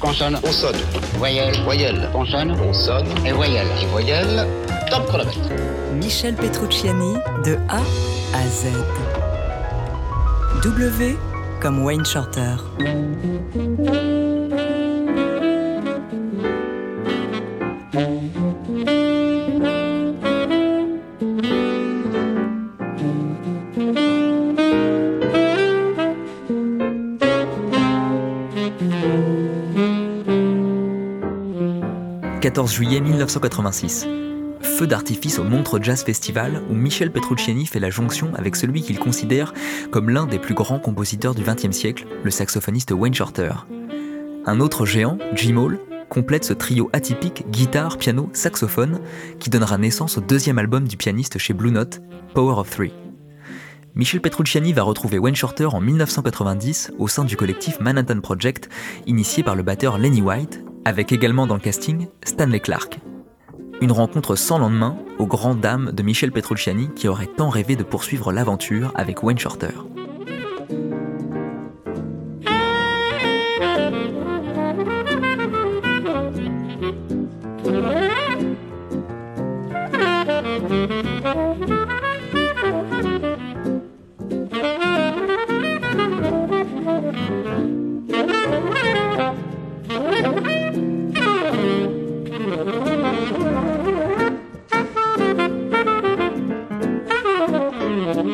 Consonne. Consonne. Voyelle. Voyelle. Consonne. Consonne. Et voyelle. Et voyelle. Top chronomètre. Michel Petrucciani de A à Z. W comme Wayne Shorter. 14 juillet 1986. Feu d'artifice au Montre Jazz Festival où Michel Petrucciani fait la jonction avec celui qu'il considère comme l'un des plus grands compositeurs du XXe siècle, le saxophoniste Wayne Shorter. Un autre géant, Jim Hall, complète ce trio atypique guitare, piano, saxophone qui donnera naissance au deuxième album du pianiste chez Blue Note, Power of Three. Michel Petrucciani va retrouver Wayne Shorter en 1990 au sein du collectif Manhattan Project, initié par le batteur Lenny White, avec également dans le casting Stanley Clark. Une rencontre sans lendemain aux grandes dames de Michel Petrucciani qui aurait tant rêvé de poursuivre l'aventure avec Wayne Shorter. «